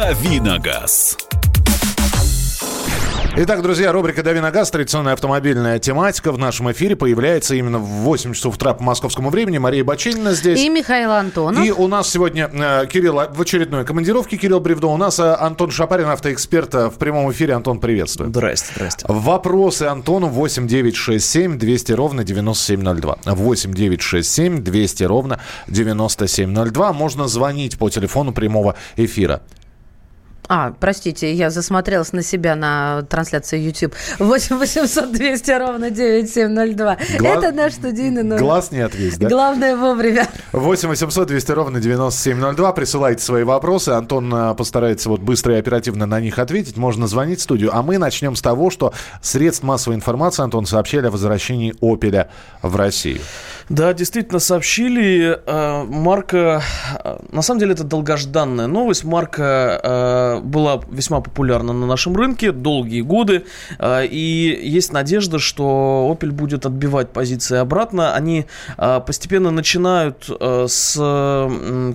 Давиногаз. Итак, друзья, рубрика «Дави на газ», традиционная автомобильная тематика в нашем эфире появляется именно в 8 часов утра по московскому времени. Мария Баченина здесь. И Михаил Антонов. И у нас сегодня э, Кирилл в очередной командировке. Кирилл Бревдо. У нас э, Антон Шапарин, автоэксперт э, в прямом эфире. Антон, приветствую. Здрасте, здрасте. Вопросы Антону 8 9 6 7 200 ровно 9702. 8 9 6 7 200 ровно 9702. Можно звонить по телефону прямого эфира. А, простите, я засмотрелась на себя на трансляции YouTube. 8 800 200 ровно 9702. Гла... Это наш студийный номер. Глаз не отвесь, да? Главное вовремя. 8 800 200 ровно 9702. Присылайте свои вопросы. Антон э, постарается вот быстро и оперативно на них ответить. Можно звонить в студию. А мы начнем с того, что средств массовой информации, Антон, сообщили о возвращении «Опеля» в Россию. Да, действительно сообщили. Э, марка, э, на самом деле это долгожданная новость. Марка э, была весьма популярна на нашем рынке долгие годы. И есть надежда, что Opel будет отбивать позиции обратно. Они постепенно начинают с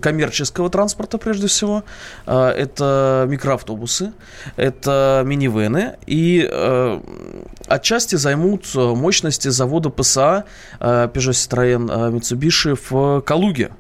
коммерческого транспорта прежде всего. Это микроавтобусы, это минивены. И отчасти займут мощности завода ПСА Peugeot Citroën Э, Mitsubishi в Калуге.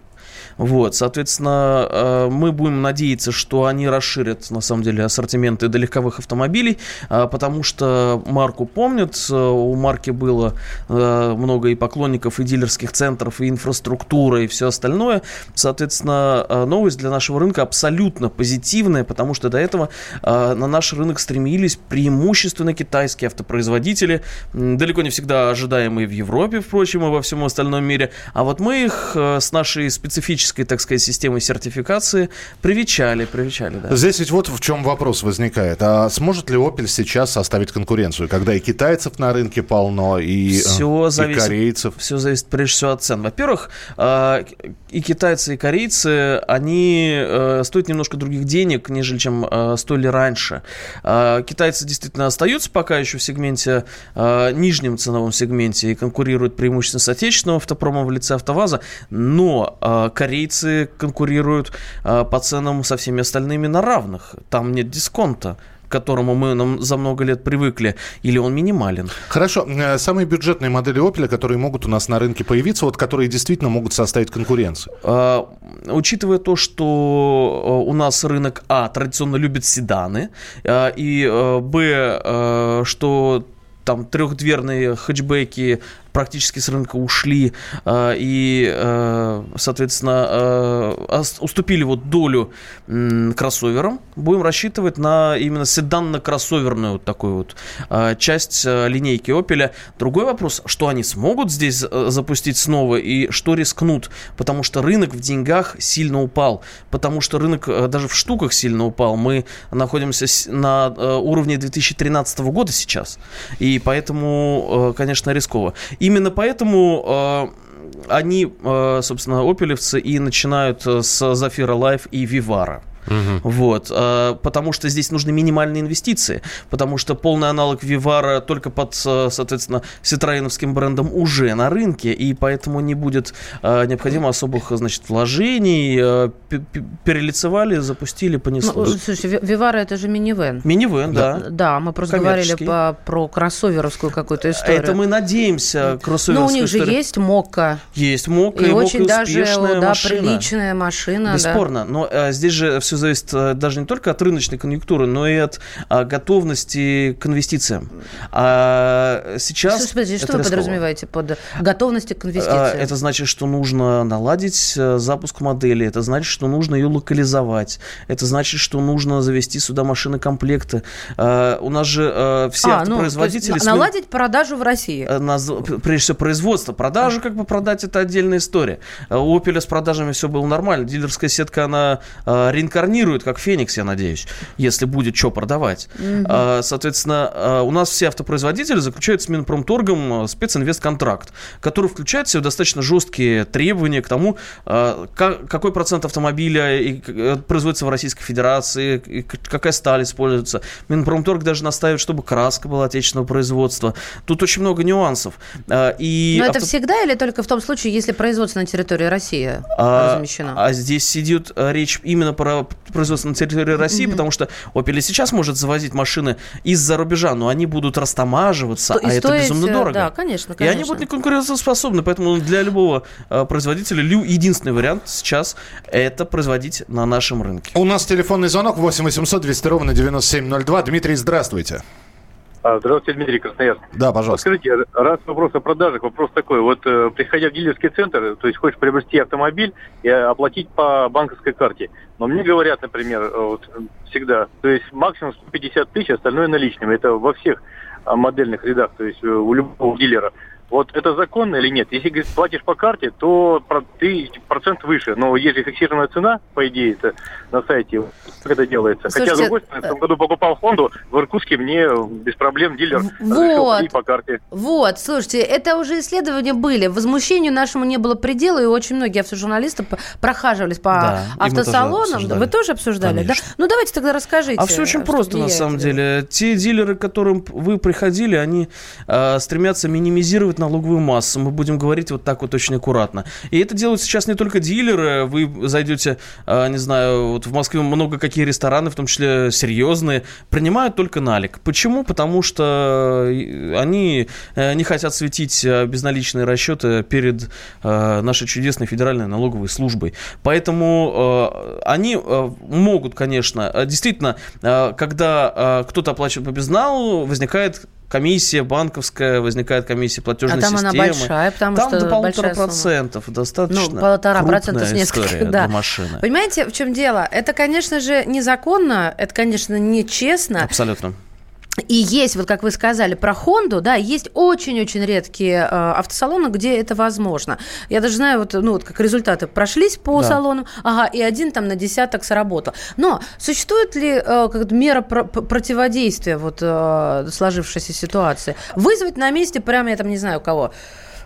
Вот, соответственно, э, мы будем надеяться, что они расширят, на самом деле, ассортименты до легковых автомобилей, э, потому что марку помнят, э, у марки было много и поклонников, и дилерских центров, и инфраструктура, и все остальное. Соответственно, новость для нашего рынка абсолютно позитивная, потому что до этого на наш рынок стремились преимущественно китайские автопроизводители, далеко не всегда ожидаемые в Европе, впрочем, и во всем остальном мире. А вот мы их с нашей специфической автоматической, так сказать, системой сертификации привечали, привечали, да. Здесь ведь вот в чем вопрос возникает. А сможет ли Opel сейчас составить конкуренцию, когда и китайцев на рынке полно, и, все зависит, и корейцев? Все зависит прежде всего от цен. Во-первых, а, и китайцы, и корейцы, они э, стоят немножко других денег, нежели чем э, стоили раньше. А, китайцы действительно остаются пока еще в сегменте, э, нижнем ценовом сегменте, и конкурируют преимущественно с отечественным автопромом в лице АвтоВАЗа, но корейцы корейцы конкурируют э, по ценам со всеми остальными на равных. Там нет дисконта к которому мы нам за много лет привыкли, или он минимален? Хорошо. Э, самые бюджетные модели Opel, которые могут у нас на рынке появиться, вот которые действительно могут составить конкуренцию? А, учитывая то, что э, у нас рынок А традиционно любит седаны, а, и Б, что там трехдверные хэтчбеки практически с рынка ушли э, и, э, соответственно, э, уступили вот долю кроссоверам, будем рассчитывать на именно седанно-кроссоверную вот такую вот часть линейки Opel. Другой вопрос, что они смогут здесь запустить снова и что рискнут, потому что рынок в деньгах сильно упал, потому что рынок даже в штуках сильно упал. Мы находимся на уровне 2013 года сейчас, и поэтому, конечно, рисково. Именно поэтому э, они, э, собственно, опелевцы и начинают э, с Zafira Life и Vivaro. Угу. Вот, э, потому что здесь нужны минимальные инвестиции, потому что полный аналог Vivaro только под, э, соответственно, ситроеновским брендом уже на рынке, и поэтому не будет э, необходимо особых, значит, вложений. Перелицевали, запустили, понеслось. Ну, слушай, Вивара это же минивэн. Минивэн, да. Да, мы просто говорили по, про кроссоверовскую какую-то историю. Это мы надеемся, кроссоверовскую Ну, у них историю. же есть Мокка. Есть Мокка, и, и очень Мокка даже, да, машина. приличная машина. Бесспорно, да. но а, здесь же все все зависит э, даже не только от рыночной конъюнктуры, но и от а, готовности к инвестициям. А сейчас... Что, подожди, что вы рисково. подразумеваете под готовностью к инвестициям? А, это значит, что нужно наладить э, запуск модели, это значит, что нужно ее локализовать, это значит, что нужно завести сюда машины комплекты. А, у нас же все а, автопроизводители... Ну, наладить продажу в России. Прежде всего, производство. Продажи как бы продать, это отдельная история. У Opel с продажами все было нормально. Дилерская сетка, она реинкарнирует, как Феникс, я надеюсь, если будет что продавать. Mm-hmm. Соответственно, у нас все автопроизводители заключают с Минпромторгом специнвестконтракт, который включает в себя достаточно жесткие требования к тому, какой процент автомобиля э, производится в Российской Федерации, какая сталь используется. Минпромторг даже настаивает, чтобы краска была отечественного производства. Тут очень много нюансов. И Но авто... это всегда или только в том случае, если производство на территории России а, размещено? А здесь идет речь именно про производства на территории России, mm-hmm. потому что Opel сейчас может завозить машины из-за рубежа, но они будут растамаживаться, Сто, а это безумно дорого. Да, конечно, конечно. И они будут не конкурентоспособны, поэтому для любого э, производителя единственный вариант сейчас это производить на нашем рынке. У нас телефонный звонок 8 800 200 ровно 9702. Дмитрий, здравствуйте. А, здравствуйте, Дмитрий Красноярск. Да, пожалуйста. Скажите, раз вопрос о продажах, вопрос такой. Вот э, приходя в дилерский центр, то есть хочешь приобрести автомобиль и оплатить по банковской карте. Но мне говорят, например, э, вот, всегда, то есть максимум 150 тысяч, остальное наличными. Это во всех а, модельных рядах, то есть э, у любого дилера. Вот это законно или нет? Если говорит, платишь по карте, то ты процент выше. Но если фиксированная цена, по идее, это на сайте, как это делается. Слушайте, Хотя, с другой стороны, в том году покупал Хонду, в Иркутске мне без проблем дилер вот, разрешил по карте. Вот, слушайте, это уже исследования были. Возмущению нашему не было предела, и очень многие автожурналисты прохаживались по да, автосалонам. Тоже Вы тоже обсуждали, Конечно. да? Ну, давайте тогда расскажите. А все очень просто, на самом деле. Те дилеры, к которым вы приходили, они э, стремятся минимизировать формирует налоговую массу. Мы будем говорить вот так вот очень аккуратно. И это делают сейчас не только дилеры. Вы зайдете, а, не знаю, вот в Москве много какие рестораны, в том числе серьезные, принимают только налик. Почему? Потому что э, они э, не хотят светить э, безналичные расчеты перед нашей чудесной федеральной налоговой службой. Поэтому они могут, конечно, действительно, когда кто-то оплачивает по безналу, возникает комиссия банковская, возникает комиссия платежной системы. А там системы. она большая, потому там что до полутора процентов, достаточно Ну, полтора процента с да. машины. Понимаете, в чем дело? Это, конечно же, незаконно, это, конечно, нечестно. Абсолютно. И есть, вот как вы сказали, про Хонду, да, есть очень-очень редкие э, автосалоны, где это возможно. Я даже знаю, вот, ну, вот как результаты прошлись по да. салонам, ага, и один там на десяток сработал. Но существует ли э, как мера про- противодействия вот э, сложившейся ситуации? Вызвать на месте прямо, я там не знаю кого,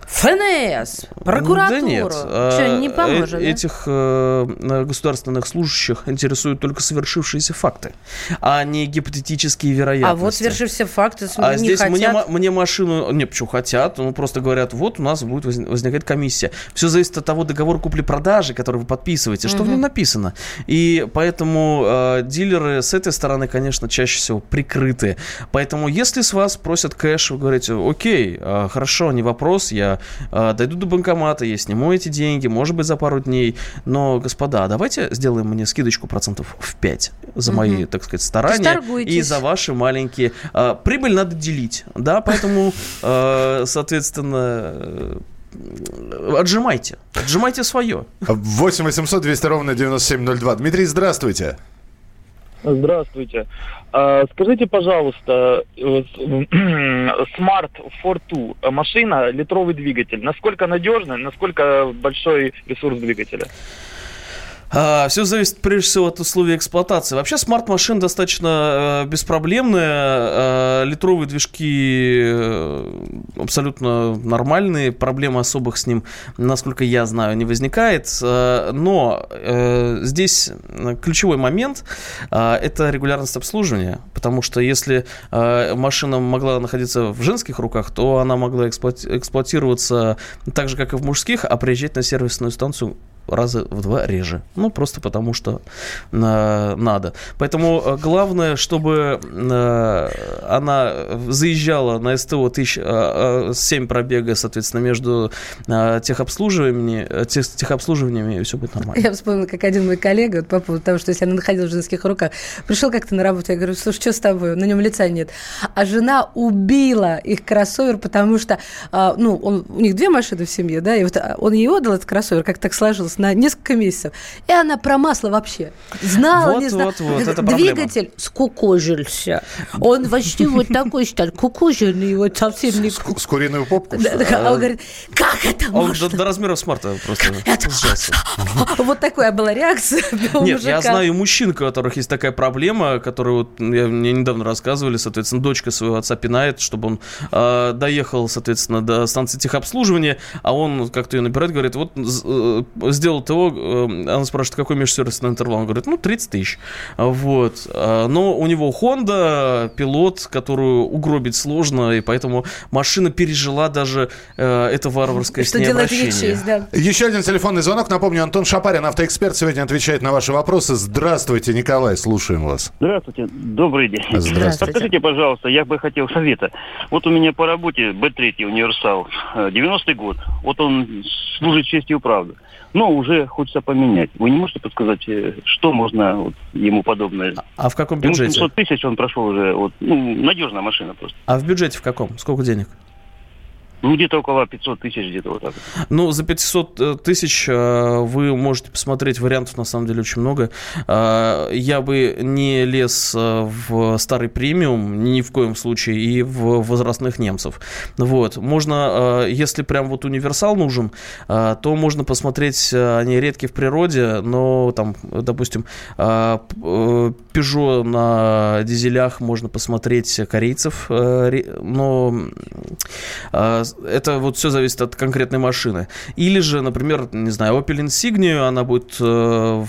ФНС, прокуратуру. Да нет. Что, не а, поможет, э- Этих э, государственных служащих интересуют только совершившиеся факты, а не гипотетические вероятности. А вот совершившиеся факты а не здесь хотят... мне, мне машину... Не, почему хотят? Ну, просто говорят, вот у нас будет возникать комиссия. Все зависит от того договора купли-продажи, который вы подписываете, что угу. в нем написано. И поэтому э, дилеры с этой стороны, конечно, чаще всего прикрыты. Поэтому если с вас просят кэш, вы говорите, окей, э, хорошо, не вопрос, я э, дойду до банкомата, я сниму эти деньги, может быть, за пару дней. Но, господа, давайте сделаем мне скидочку процентов в 5 за мои, угу. так сказать, старания и за ваши маленькие. Э, прибыль надо делить, да, поэтому, э, соответственно, Отжимайте. Отжимайте свое. 8 800 200 ровно 9702. Дмитрий, здравствуйте. Здравствуйте. А, скажите, пожалуйста, э, Smart Fortwo машина, литровый двигатель, насколько надежный, насколько большой ресурс двигателя? А, все зависит прежде всего от условий эксплуатации. Вообще смарт-машина достаточно э, беспроблемная. Литровые движки э, абсолютно нормальные. Проблем особых с ним, насколько я знаю, не возникает. Э, но э, здесь ключевой момент это регулярность обслуживания. Потому что если машина могла находиться в женских руках, то она могла эксплуати- эксплуатироваться так же, как и в мужских, а приезжать на сервисную станцию раза в два реже. Ну, просто потому что э, надо. Поэтому э, главное, чтобы э, она заезжала на СТО тысяч, э, 7 пробега, соответственно, между э, техобслуживаниями, э, тех, техобслуживаниями, и все будет нормально. Я вспомнила, как один мой коллега, вот по поводу того, что если она находилась в женских руках, пришел как-то на работу, я говорю, слушай, что с тобой? На нем лица нет. А жена убила их кроссовер, потому что, э, ну, он, у них две машины в семье, да, и вот он ей отдал этот кроссовер, как так сложилось, на несколько месяцев. И она про масло вообще знала, вот, не знала. Вот, вот, это Двигатель проблема. скукожился. Он почти вот такой стал, кукоженный, вот совсем не... С, куриную попку? Он говорит, как это а Он до, размеров смарта просто сжался. Вот такая была реакция Нет, я знаю мужчин, у которых есть такая проблема, которые вот мне недавно рассказывали, соответственно, дочка своего отца пинает, чтобы он э, доехал, соответственно, до станции техобслуживания, а он как-то ее набирает, говорит, вот э, сделал сделал ТО, э, она спрашивает, какой межсервисный интервал? Он говорит, ну, 30 тысяч. Вот. А, но у него Honda, пилот, которую угробить сложно, и поэтому машина пережила даже э, это варварское Что с ней делает обращение. X6, да. Еще один телефонный звонок. Напомню, Антон Шапарин, автоэксперт, сегодня отвечает на ваши вопросы. Здравствуйте, Николай, слушаем вас. Здравствуйте, добрый день. Здравствуйте. Подскажите, пожалуйста, я бы хотел совета. Вот у меня по работе Б3 универсал, э, 90-й год. Вот он служит честью и правду. Но уже хочется поменять. Вы не можете подсказать, э, что можно вот, ему подобное? А в каком Ему бюджете? 700 тысяч он прошел уже. Вот, ну, надежная машина просто. А в бюджете в каком? Сколько денег? Ну, где-то около 500 тысяч, где-то вот так. Ну, за 500 э, тысяч э, вы можете посмотреть вариантов, на самом деле, очень много. Э, Я бы не лез в старый премиум, ни в коем случае, и в возрастных немцев. Вот. Можно, если прям вот универсал нужен, то можно посмотреть, они редки в природе, но там, допустим, Peugeot на дизелях можно посмотреть корейцев, ре- но Это вот все зависит от конкретной машины. Или же, например, не знаю, Opel Insignia, она будет э,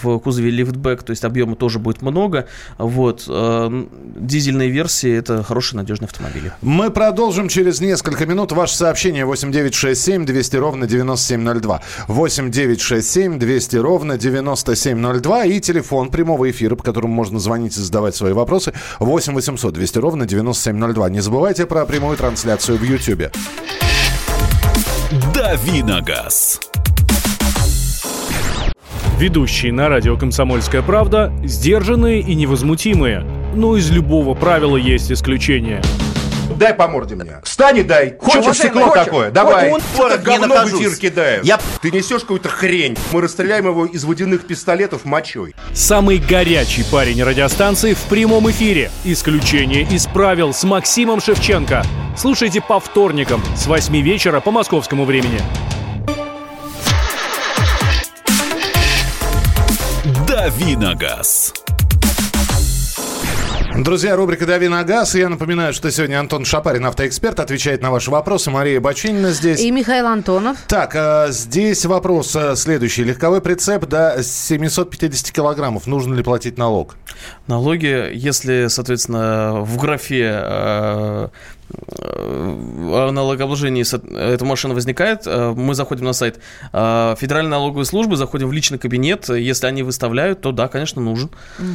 в кузове лифтбэк, то есть объема тоже будет много. Вот. э, Дизельные версии – это хорошие, надежные автомобили. Мы продолжим через несколько минут. Ваше сообщение 8967 200 ровно 9702. 8967 200 ровно 9702. И телефон прямого эфира, по которому можно звонить и задавать свои вопросы. 8 800 200 ровно 9702. Не забывайте про прямую трансляцию в YouTube. Давиногаз. Ведущие на радио «Комсомольская правда» сдержанные и невозмутимые. Но из любого правила есть исключение. Дай по морде мне. Встань и дай. Хочешь стекло хочешь? такое? Давай. Он, не говно в эфир кидаешь. Я- Ты несешь какую-то хрень. Мы расстреляем его из водяных пистолетов мочой. Самый горячий парень радиостанции в прямом эфире. Исключение из правил с Максимом Шевченко. Слушайте по вторникам с 8 вечера по московскому времени. Давиногаз. Друзья, рубрика «Дави на газ». Я напоминаю, что сегодня Антон Шапарин, автоэксперт, отвечает на ваши вопросы. Мария Бочинина здесь. И Михаил Антонов. Так, а, здесь вопрос а, следующий. Легковой прицеп до 750 килограммов. Нужно ли платить налог? Налоги, если, соответственно, в графе о налогообложении со- эта машина возникает, э, мы заходим на сайт э, Федеральной налоговой службы, заходим в личный кабинет, если они выставляют, то да, конечно, нужен.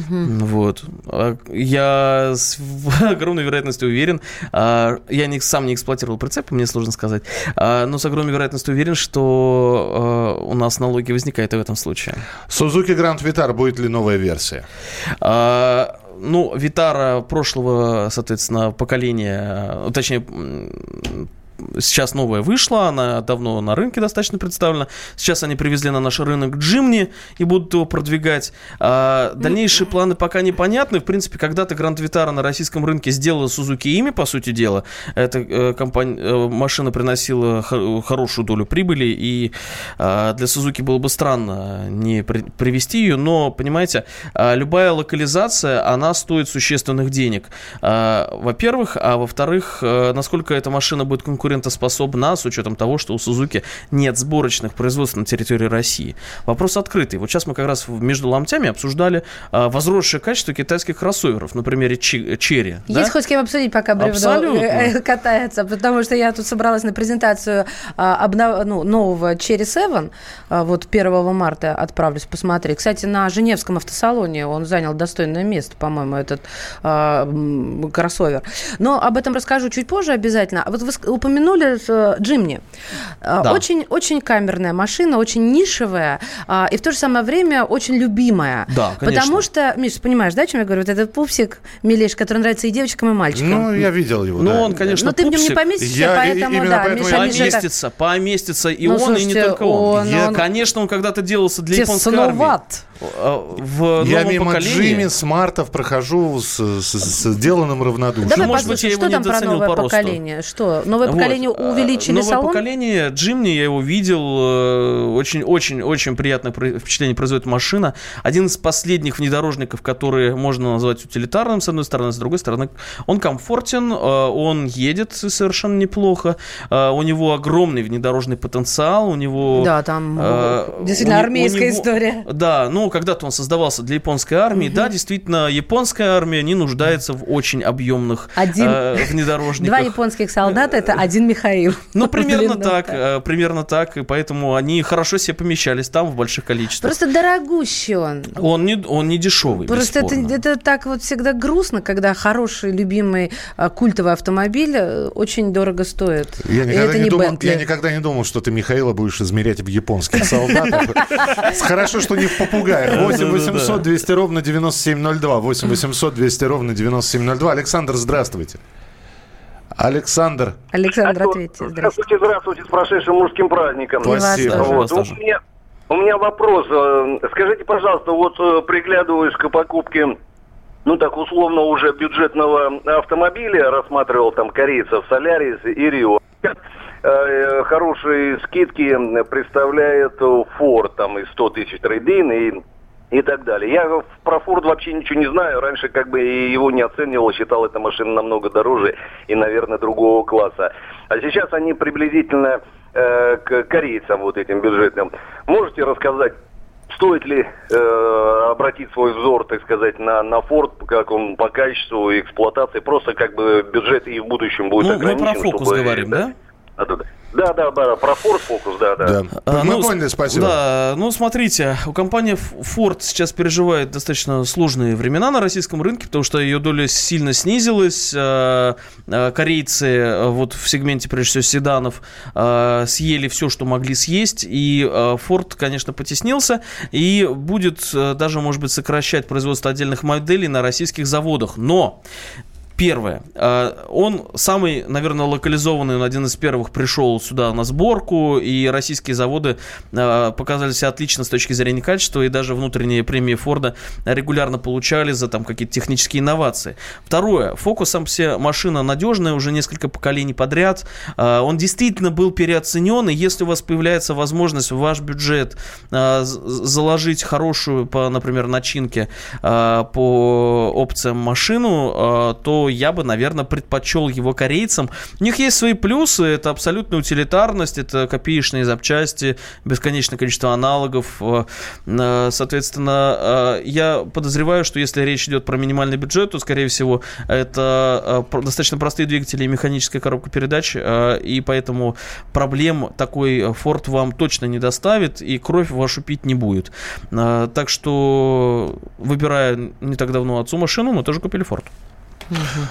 Вот. А Я с огромной вероятностью уверен, а, я не, сам не эксплуатировал прицепы, мне сложно сказать, а, но с огромной вероятностью уверен, что э, у нас налоги возникают и в этом случае. Suzuki Grand Vitara будет ли новая версия? Ну, Витара прошлого, соответственно, поколения, э, точнее, сейчас новая вышла, она давно на рынке достаточно представлена. Сейчас они привезли на наш рынок Джимни и будут его продвигать. А, дальнейшие планы пока непонятны. В принципе, когда-то Гранд Витара на российском рынке сделала Сузуки ими, по сути дела. Эта э, компания, э, машина приносила хо- хорошую долю прибыли, и а, для Сузуки было бы странно не при- привести ее, но, понимаете, а, любая локализация, она стоит существенных денег. А, Во-первых, а во-вторых, э, насколько эта машина будет конкурентоспособна с учетом того, что у Сузуки нет сборочных производств на территории России. Вопрос открытый. Вот сейчас мы как раз между ломтями обсуждали а, возросшее качество китайских кроссоверов, на примере Чи- Черри. да? Есть хоть с кем обсудить, пока бревно Абсолютно. э, катается, потому что я тут собралась на презентацию а, обнов- ну, нового Cherry 7, а, вот 1 марта отправлюсь посмотреть. Кстати, на Женевском автосалоне он занял достойное место, по-моему, этот а, кроссовер. Но об этом расскажу чуть позже обязательно. Вот вы ск- упомянули э, Джимни. А, Да. Очень, очень камерная машина, очень нишевая, а, и в то же самое время очень любимая. Да, конечно. Потому что, Миш, понимаешь, да, о чем я говорю? Вот этот пупсик, милейший, который нравится и девочкам, и мальчикам. Ну, я видел его. Ну, да. он, конечно, Но ты в нем не пупсик. поместишься, Я поэтому, да, поэтому Миша, Миша, так- Поместится, поместится и Ну, он, и не слушайте, только он. он- Я- он- Конечно, он когда-то делался для японской армии. Тесноват. А, В Я мимо поколении. Джимми, смартов прохожу с, с- с сделанным равнодушием. Давай может быть, я его что там про недооценил новое по росту. поколение? Что? Новое Вот. Поколение Вот. увеличили Новое салон? поколение Джимни, я его видел, очень-очень-очень приятное про- впечатление производит машина. Один из последних внедорожников, которые можно назвать утилитарным, с одной стороны, с другой стороны, он комфортен, э, он едет совершенно неплохо, э, у него огромный внедорожный потенциал, у него... Да, там э, действительно у не- у армейская него- история. Да, ну, когда-то он создавался для японской армии. Да, действительно, японская армия не нуждается в очень объемных Один- э, внедорожниках. Два японских солдата это один Михаил. Ну, примерно Блин, так, да. э, примерно так, и поэтому они хорошо себе помещались там в больших количествах. Просто дорогущий он. Он не, он не дешевый, Просто это, бесспорно. это так вот всегда грустно, когда хороший, любимый, а, культовый автомобиль э, очень дорого стоит. Я И никогда, это не не думал, Бентли. я никогда не думал, что ты Михаила будешь измерять в японских солдатах. Хорошо, что не в попугаях. 8 800 200 ровно 9702. 8 800 200 ровно 9702. Александр, здравствуйте. Александр, Александр, ответьте. Здравствуйте. Здравствуйте, здравствуйте, с прошедшим мужским праздником. Спасибо. Вот, у, меня, у меня вопрос. Э, Скажите, пожалуйста, вот э, приглядываюсь к покупке, ну так условно уже бюджетного автомобиля, рассматривал там корейцев Солярис и Рио. Э, Хорошие скидки представляет Ford там и 100 тысяч трейдин и и так далее. Я про Форд вообще ничего не знаю. Раньше как бы его не оценивал, считал эта машина намного дороже и, наверное, другого класса. А сейчас они приблизительно э, к корейцам вот этим бюджетным. Можете рассказать, стоит ли э, обратить свой взор, так сказать, на, на Форд, как он по качеству эксплуатации, просто как бы бюджет и в будущем будет Ну, мы ограничен. про фокус чтобы- говорим, да? Да, да, да, про Форд фокус, да, да. да. А, Мы ну, поняли, спасибо. Да, ну смотрите, у компании Ford сейчас переживает достаточно сложные времена на российском рынке, потому что ее доля сильно снизилась. Э, э, Корейцы э, вот в сегменте, прежде всего, седанов съели все, что могли съесть, и Ford, конечно, потеснился и будет даже, может быть, сокращать производство отдельных моделей на российских заводах. Но Первое. э, Он самый, наверное, локализованный, он один из первых пришел сюда на сборку, и российские заводы э, показали себя отлично с точки зрения качества, и даже внутренние премии Форда регулярно получали за там какие-то технические инновации. Второе. Фокус сам себе машина надежная, уже несколько поколений подряд. Э, Он действительно был переоценен, и если у вас появляется возможность в ваш бюджет заложить хорошую, по, например, начинке по опциям машину, э, я бы, наверное, предпочел его корейцам. У них есть свои плюсы, это абсолютная утилитарность, это копеечные запчасти, бесконечное количество аналогов. э, э, Соответственно, э, я подозреваю, что если речь идет про минимальный бюджет, то, скорее всего, это достаточно простые двигатели и механическая коробка передач, и поэтому проблем такой Ford вам точно не доставит, и кровь вашу пить не будет. Так что, выбирая не так давно отцу машину, мы тоже купили Ford.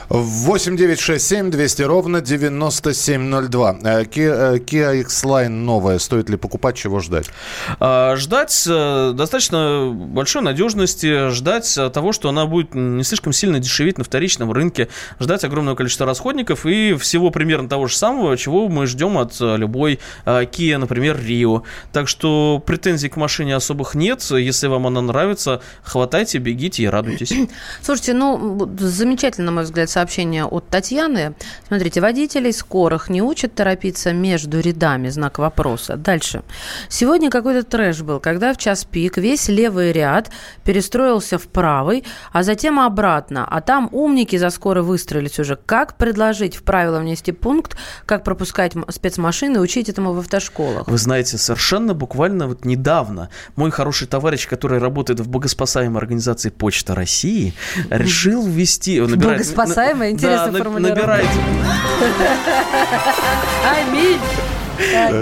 8 9 6 7 200 ровно 9702. Э, Kia, э, Kia X-Line новая. Стоит ли покупать, чего ждать? А, Ждать э, достаточно большой надежности, ждать э, того, что она будет не слишком сильно дешеветь на вторичном рынке, ждать огромного количества расходников и всего примерно того же самого, чего мы ждем от э, любой э, Kia, например, Rio. Так что претензий к машине особых нет. Если вам она нравится, хватайте, бегите и радуйтесь. Слушайте, ну, замечательно, на мой взгляд, сообщение от Татьяны. Смотрите, водителей скорых не учат торопиться между рядами, знак вопроса. Дальше. Сегодня какой-то трэш был, когда в час пик весь левый ряд перестроился в правый, а затем обратно. А там умники за скоро выстроились уже. Как предложить в правила внести пункт, как пропускать спецмашины учить этому в автошколах? Вы знаете, совершенно буквально вот недавно мой хороший товарищ, который работает в богоспасаемой организации Почта России, решил ввести... он набирает- Богоспасаемая? на- Интересная да, формулировка. Набирает, Аминь!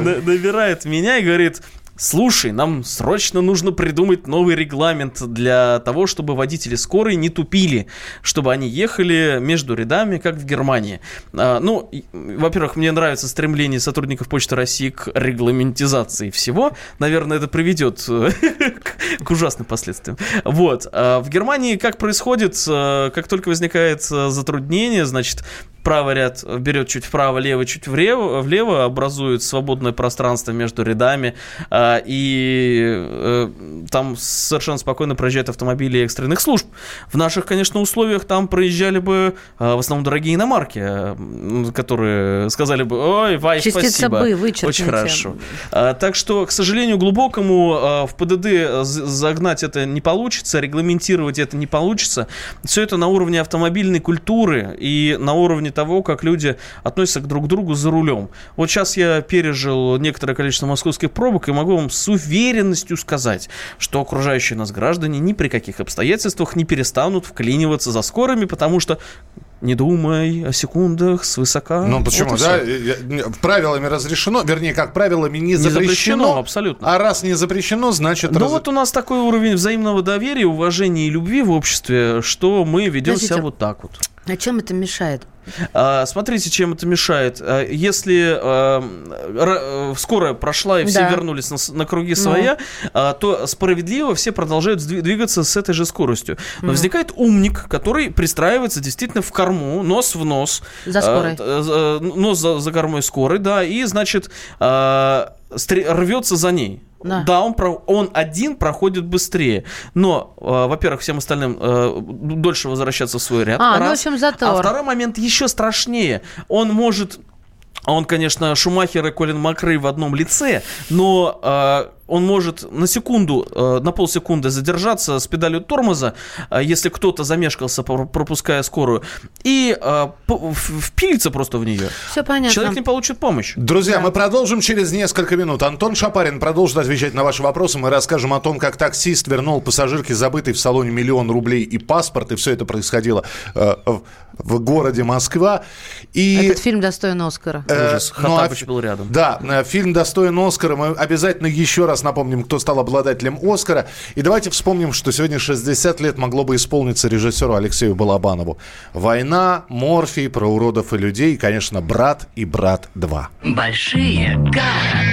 на- набирает меня и говорит... Слушай, нам срочно нужно придумать новый регламент для того, чтобы водители скорой не тупили, чтобы они ехали между рядами, как в Германии. А, ну, во-первых, мне нравится стремление сотрудников Почты России к регламентизации всего. Наверное, это приведет э, к- к ужасным последствиям. Вот. А В Германии как происходит, э, как только возникает э, затруднение, значит, правый ряд берет чуть вправо, левый чуть влево, влево образует свободное пространство между рядами, а, и э, там совершенно спокойно проезжают автомобили экстренных служб. В наших, конечно, условиях там проезжали бы в основном дорогие иномарки, которые сказали бы, ой, Вай, Частица спасибо. бы вычеркните. Очень хорошо. Так что, к сожалению, глубокому в ПДД загнать это не получится, регламентировать это не получится. Все это на уровне автомобильной культуры и на уровне того, как люди относятся к друг другу за рулем. Вот сейчас я пережил некоторое количество московских пробок и могу вам с уверенностью сказать, что окружающие нас граждане ни при каких обстоятельствах не перестанут вклиниваться за скорыми, потому что не думай о секундах свысока. Ну почему, вот да? Правилами разрешено, вернее, как правилами не, не запрещено. запрещено. абсолютно. А раз не запрещено, значит... Ну раз... вот у нас такой уровень взаимного доверия, уважения и любви в обществе, что мы ведем Подождите, себя вот так вот. А чем это мешает? А, смотрите, чем это мешает. А, если а, скорая прошла и все да. вернулись на, на круги своя, ну. то справедливо все продолжают двигаться с этой же скоростью. Но mm. возникает умник, который пристраивается действительно в корму, нос в нос. За скорой. Нос за, за кормой скорой, да, и, значит, рвется за ней. Да, да он, про, он один проходит быстрее. Но, э, во-первых, всем остальным э, дольше возвращаться в свой ряд. А, раз. ну, в общем, затор. А второй момент еще страшнее. Он может... Он, конечно, Шумахер и Колин Макрей в одном лице, но э, он может на секунду, э, на полсекунды задержаться с педалью тормоза, э, если кто-то замешкался, пропуская скорую, и э, впилиться просто в нее. Все понятно. Человек не получит помощь. Друзья, да. мы продолжим через несколько минут. Антон Шапарин продолжит отвечать на ваши вопросы. Мы расскажем о том, как таксист вернул пассажирке забытый в салоне миллион рублей и паспорт, и все это происходило в городе Москва. И... Этот фильм достоин Оскара. Э, Ужас. Ну, а, был рядом. Да, фильм достоин Оскара. Мы обязательно еще раз раз напомним, кто стал обладателем Оскара. И давайте вспомним, что сегодня 60 лет могло бы исполниться режиссеру Алексею Балабанову. «Война», «Морфий», «Про уродов и людей» и, конечно, «Брат» и «Брат 2». Большие города.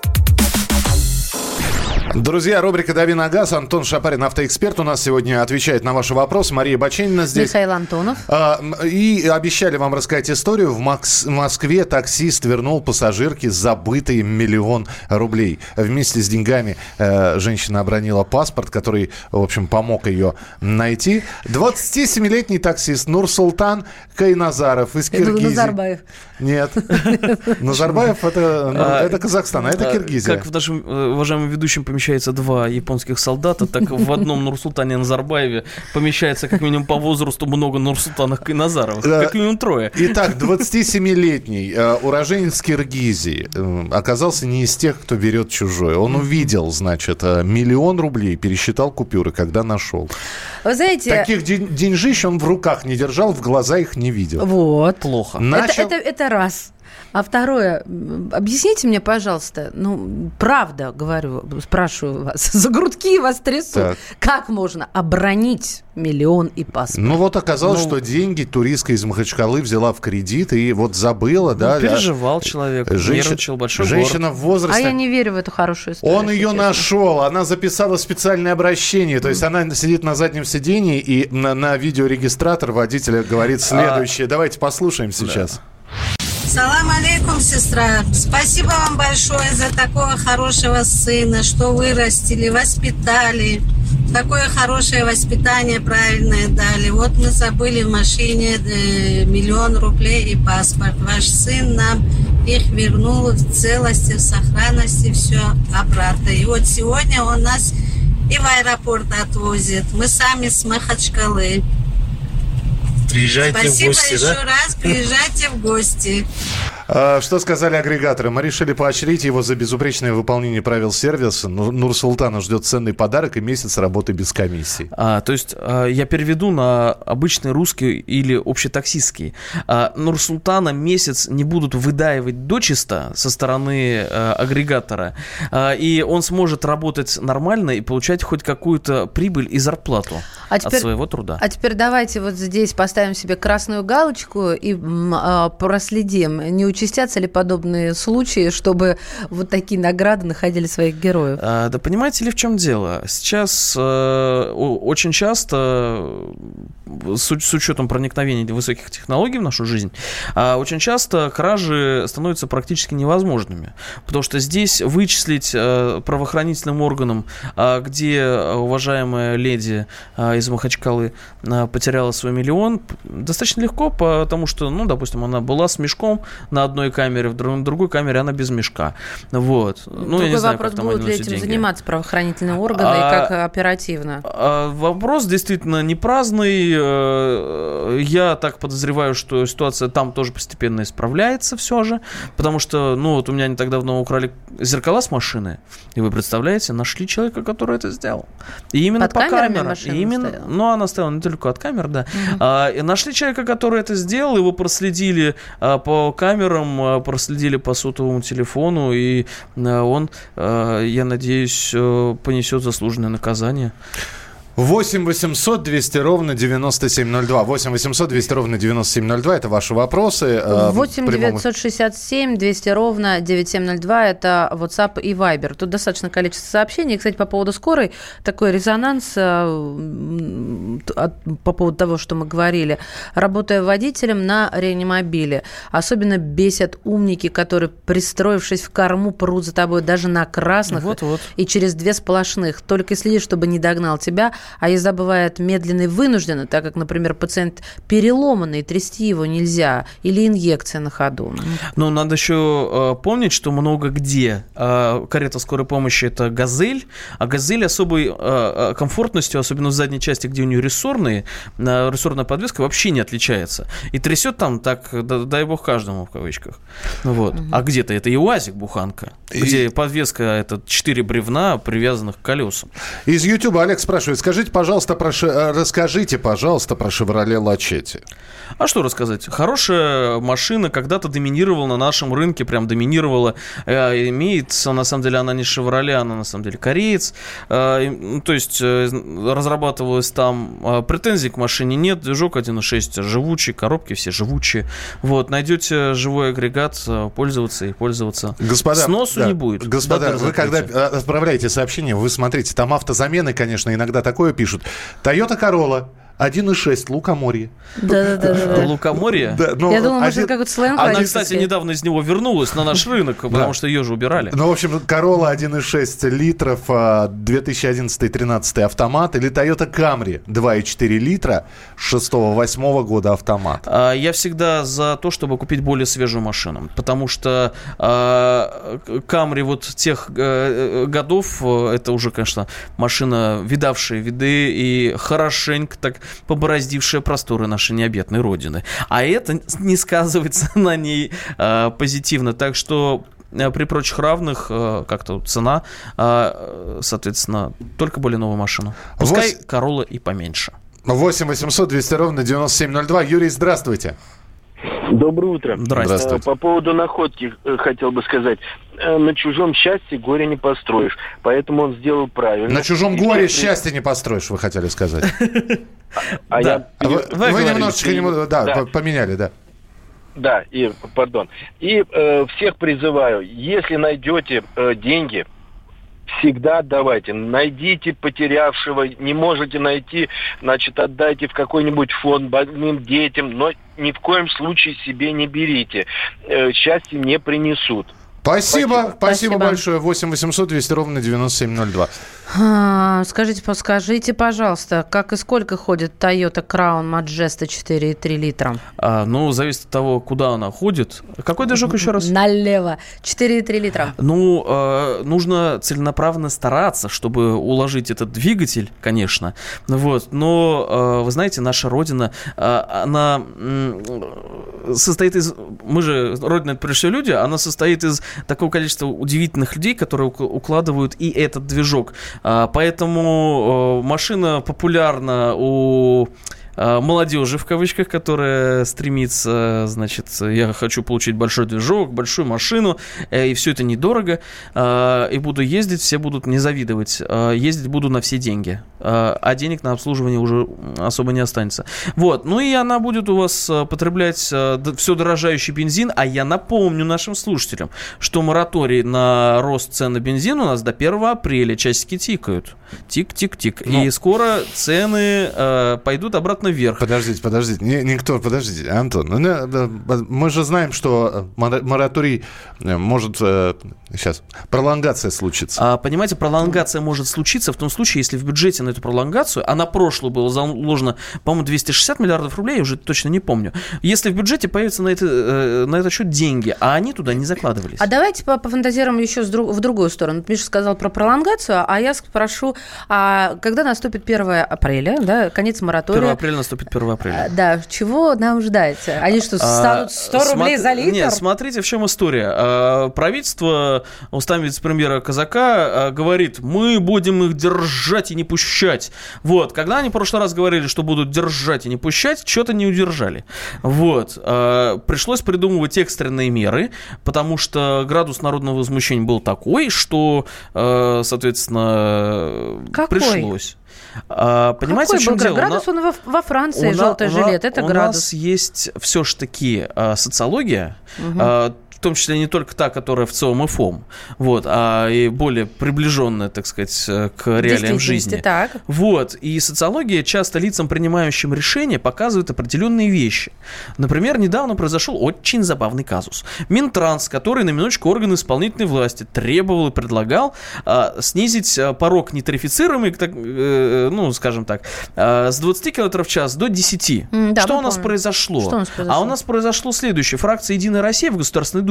Друзья, рубрика «Дави на газ». Антон Шапарин, автоэксперт, у нас сегодня отвечает на ваши вопросы. Мария Баченина здесь. Михаил Антонов. А, и обещали вам рассказать историю. В Москве таксист вернул пассажирке забытый миллион рублей. Вместе с деньгами э, женщина обронила паспорт, который, в общем, помог ее найти. 27-летний таксист Нурсултан Кайназаров из Киргизии. Назарбаев. Нет. Назарбаев это, ну, А, это Казахстан, а это а, Киргизия. Как в нашем э, уважаемом ведущем помещается два японских солдата, так в одном Нурсултане Назарбаеве помещается как минимум по возрасту много Нурсултанов Кайназаровых. Да. Как минимум трое. Итак, 27-летний э, уроженец Киргизии э, оказался не из тех, кто берет чужое. Он увидел, значит, э, миллион рублей, пересчитал купюры, когда нашел. Вы знаете... Таких ден- деньжищ он в руках не держал, в глаза их не видел. Вот. Плохо. Начал- Это, это, это раз. А второе, объясните мне, пожалуйста, ну, правда, говорю, спрашиваю вас, за грудки вас трясут. Так. Как можно обронить миллион и паспорт? Ну вот оказалось, Ну- что деньги туристка из Махачкалы взяла в кредит и вот забыла, да. Ну, переживал человек, Женщина- нервничал, большой Женщина в А возрасте... я не верю в эту хорошую историю. Он ее честно. нашел, она записала специальное обращение. То есть она сидит на заднем сидении и на, на видеорегистратор водителя говорит следующее. Давайте послушаем сейчас. Салам алейкум, сестра. Спасибо вам большое за такого хорошего сына, что вырастили, воспитали. Такое хорошее воспитание правильное дали. Вот мы забыли в машине э, миллион рублей и паспорт. Ваш сын нам их вернул в целости, в сохранности, все обратно. И вот сегодня он нас и в аэропорт отвозит. Мы сами с Махачкалы. Приезжайте Спасибо в гости, еще да? раз. Приезжайте в гости. А, Что сказали агрегаторы? Мы решили поощрить его за безупречное выполнение правил сервиса. Ну- Нурсултана ждет ценный подарок и месяц работы без комиссии. А, то есть а, я переведу на обычный русский или общетаксистский. А, Нурсултана месяц не будут выдаивать дочисто со стороны а, агрегатора, а, и он сможет работать нормально и получать хоть какую-то прибыль и зарплату А от теперь- своего труда. А теперь давайте вот здесь поставим себе красную галочку и а, проследим, не участятся ли подобные случаи, чтобы вот такие награды находили своих героев. А, Да понимаете ли, в чем дело? Сейчас э, очень часто, э, с, с учетом проникновения высоких технологий в нашу жизнь, а, очень часто кражи становятся практически невозможными. Потому что здесь вычислить э, правоохранительным органам, а, где уважаемая леди а, из Махачкалы а, потеряла свой миллион, достаточно легко, потому что, ну, допустим, она была с мешком на одной камере, в друг- другой камере она без мешка. Вот. Ну, я Другой не знаю, вопрос, как там будут ли этим деньги. заниматься правоохранительные органы и А- как оперативно? А, Вопрос действительно не праздный. Э, Я так подозреваю, что ситуация там тоже постепенно исправляется все же. Потому что, ну, вот у меня не так давно украли зеркала с машины. И вы представляете, нашли человека, который это сделал. И именно Под по камерам. И именно, стояла? ну, она стояла недалеко от камер, да. А, и нашли человека, который это сделал, его проследили а, по камерам, а, проследили по сотовому телефону, и а, он, а, я надеюсь, э, понесет заслуженное наказание. 8 800 200 ровно 9702. 8 800 200 ровно 9702. Это ваши вопросы. э, в 8 прямом 967 200 ровно 9702 это WhatsApp и Viber. Тут достаточно количество сообщений. И, Кстати, по поводу скорой, такой резонанс э, по поводу того, что мы говорили. Работая водителем на реанимобиле, особенно бесят умники, которые, пристроившись в корму, прут за тобой даже на красных Вот-вот. и через две сплошных. Только следи, чтобы не догнал тебя. А езда бывает медленно и вынуждена, так как, например, пациент переломанный, трясти его нельзя. Или инъекция на ходу. Но надо еще э, помнить, что много где э, карета скорой помощи это газель, а газель особой э, комфортностью, особенно в задней части, где у нее рессорные, э, рессорная подвеска вообще не отличается. И трясет там так, да- дай бог каждому в кавычках. Ну Вот. А где-то это и УАЗик буханка, где подвеска это четыре бревна, привязанных к колесам. Из Ютуба Олег спрашивает, расскажите, пожалуйста, про, э, расскажите, пожалуйста, про Chevrolet Лачетти. А что рассказать? Хорошая машина когда-то доминировала на нашем рынке, прям доминировала. Э, имеет, на самом деле, она не Chevrolet, она на самом деле кореец. Э, то есть э, разрабатывалась там. Э, претензий к машине нет. Движок 1.6 живучий, коробки все живучие. Вот, найдете живой агрегат, э, пользоваться и пользоваться. Господа, Сносу да, не будет. Господа, вы когда отправляете сообщение, вы смотрите, там автозамены, конечно, иногда такое пишут. Toyota Corolla 1.6, Лукоморье. Да-да-да. Лукоморье? Да, ну, Я думала, может, это какой-то сленг Она, кстати, недавно из него вернулась на наш рынок, потому что ее же убирали. Ну, в общем, Corolla 1.6 литров, а, 2011-13 автомат, или Toyota Camry 2.4 литра 6-8 года автомат. А, Я всегда за то, чтобы купить более свежую машину, потому что а, Камри вот тех э, э, годов, э, это уже, конечно, машина, видавшая виды и хорошенько так побороздившая просторы нашей необъятной родины. А это не сказывается на ней а, позитивно, так что э, при прочих равных э, как-то цена, а, э, соответственно, только более новую машину. Пускай Вось- Королла и поменьше. 8 800 200 ровно 9702. Юрий, здравствуйте. Доброе утро. Здравствуйте. Э, По поводу находки э, хотел бы сказать. Э, На чужом счастье горе не построишь. Поэтому он сделал правильно. На чужом И горе все- счастья не построишь, вы хотели сказать. А я Вы, немножечко поменяли, да. Да, и, пардон. И э, всех призываю, если найдете э, деньги, всегда отдавайте. Найдите потерявшего, не можете найти, значит, отдайте в какой-нибудь фонд больным детям, но ни в коем случае себе не берите. Э, счастье не принесут. Спасибо, спасибо, Спасибо. большое. 8 800 200 ровно 9702. А, Скажите, подскажите, пожалуйста, как и сколько ходит Toyota Crown Majesta 4,3 литра? А, ну, зависит от того, куда она ходит. Какой движок еще раз? Налево. 4,3 литра. Ну, э, нужно целенаправленно стараться, чтобы уложить этот двигатель, конечно. Вот. Но, э, вы знаете, наша Родина, э, она м, состоит из... Мы же, Родина, это прежде всего люди, она состоит из такого количества удивительных людей, которые ук- укладывают и этот движок. А, Поэтому э, машина популярна у молодежи, в кавычках, которая стремится, значит, я хочу получить большой движок, большую машину, э, и все это недорого, э, и буду ездить, все будут мне завидовать. Э, Ездить буду на все деньги, э, а денег на обслуживание уже особо не останется. Вот, ну и она будет у вас э, потреблять все дорожающий бензин, а я напомню нашим слушателям, что мораторий на рост цен на бензин у нас до 1 апреля, часики тикают. Тик-тик-тик. Ну. И скоро цены э, пойдут обратно вверх. Подождите, подождите. Не- никто, подождите, Антон. ну, мы же знаем, что мора- мораторий э, может э, сейчас пролонгация случится. А, понимаете, пролонгация может случиться в том случае, если в бюджете на эту пролонгацию, а на прошлую было заложено, по-моему, 260 миллиардов рублей, я уже точно не помню. Если в бюджете появятся на, это, э, на этот счет деньги, а они туда не закладывались. А давайте по- пофантазируем еще в другую сторону. Миша сказал про пролонгацию, а я спрошу, а когда наступит 1 апреля, да, конец 1 моратория? апреля наступит 1 А, апреля. Да, чего нам ждать? Они что, станут 100 А, рублей смо- за литр? Нет, смотрите, в чем история. А, Правительство, устами вице-премьера Казака, а, говорит, мы будем их держать и не пущать. Вот, когда они в прошлый раз говорили, что будут держать и не пущать, что-то не удержали. Вот, а, пришлось придумывать экстренные меры, потому что градус народного возмущения был такой, что, а, соответственно, Какой? пришлось. А, Понимаете, Какой в чем был дело? градус? У Он во, во Франции, у желтый у жилет, это у градус. нас есть все-таки социология, Мгм. а, в том числе не только та, которая в ЦИОМ и ФОМ, вот, а и более приближенная, так сказать, э, к реалиям жизни. так. Вот, и социология часто лицам, принимающим решения, показывает определенные вещи. Например, недавно произошел очень забавный казус. Минтранс, который на минуточку органы исполнительной власти требовал и предлагал а, снизить а, порог нетарифицируемый, так, э, ну, скажем так, а, с 20 км в час до 10. М, да, Что у нас помним. произошло? Что у нас произошло? А у нас произошло следующее. Фракция «Единая Россия» в Государственной Думе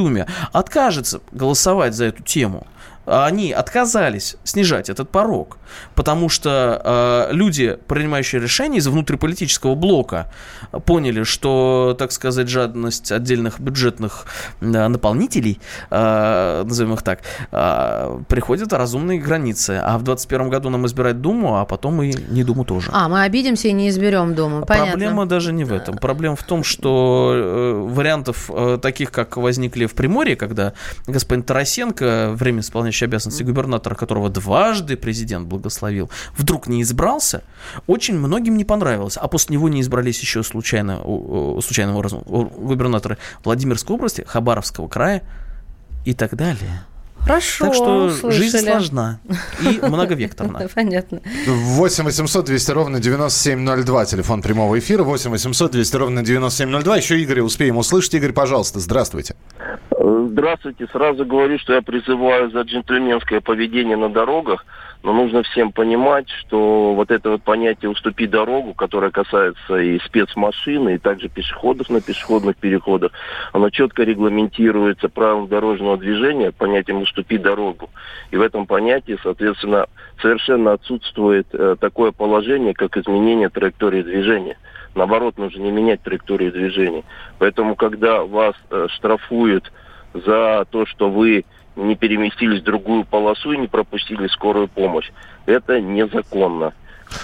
откажется голосовать за эту тему. Они отказались снижать этот порог, потому что э, люди, принимающие решения из внутриполитического блока, поняли, что, так сказать, жадность отдельных бюджетных э, наполнителей, э, назовем их так, э, приходит разумные границы. А в 2021 году нам избирать Думу, а потом и не Думу тоже. А, мы обидимся и не изберем Думу, понятно. Проблема даже не в этом. Проблема в том, что э, вариантов э, таких, как возникли в Приморье, когда господин Тарасенко, время исполняющий обязанности губернатора, которого дважды президент благословил, вдруг не избрался, очень многим не понравилось. А после него не избрались еще случайно, случайным образом губернаторы Владимирской области, Хабаровского края и так далее. Хорошо, Так что услышали. жизнь сложна и многовекторна. Понятно. 8 800 200 ровно 9702, телефон прямого эфира. 8 800 200 ровно 9702. Еще Игоря успеем услышать. Игорь, пожалуйста, здравствуйте. Здравствуйте. Сразу говорю, что я призываю за джентльменское поведение на дорогах. Но нужно всем понимать, что вот это вот понятие «уступи дорогу», которое касается и спецмашин, и также пешеходов на пешеходных переходах, оно четко регламентируется правилом дорожного движения, понятием «уступи дорогу». И в этом понятии, соответственно, совершенно отсутствует э, такое положение, как изменение траектории движения. Наоборот, нужно не менять траекторию движения. Поэтому, когда вас э, штрафуют за то, что вы не переместились в другую полосу и не пропустили скорую помощь. Это незаконно.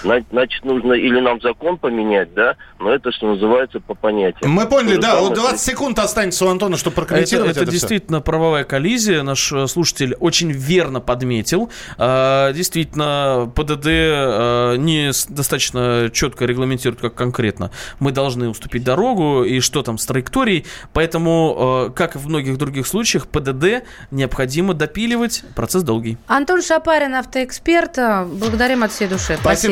Значит, нужно или нам закон поменять, да, но это, что называется, по понятиям. Мы поняли, То же да, самое вот 20 секунд останется у Антона, чтобы прокомментировать это, это, это действительно правовая коллизия. Наш э, слушатель очень верно подметил. А, Действительно, ПДД э, не достаточно четко регламентирует, как конкретно. Мы должны уступить дорогу и что там с траекторией. Поэтому, э, как и в многих других случаях, ПДД необходимо допиливать. Процесс долгий. Антон Шапарин, автоэксперт. Благодарим от всей души.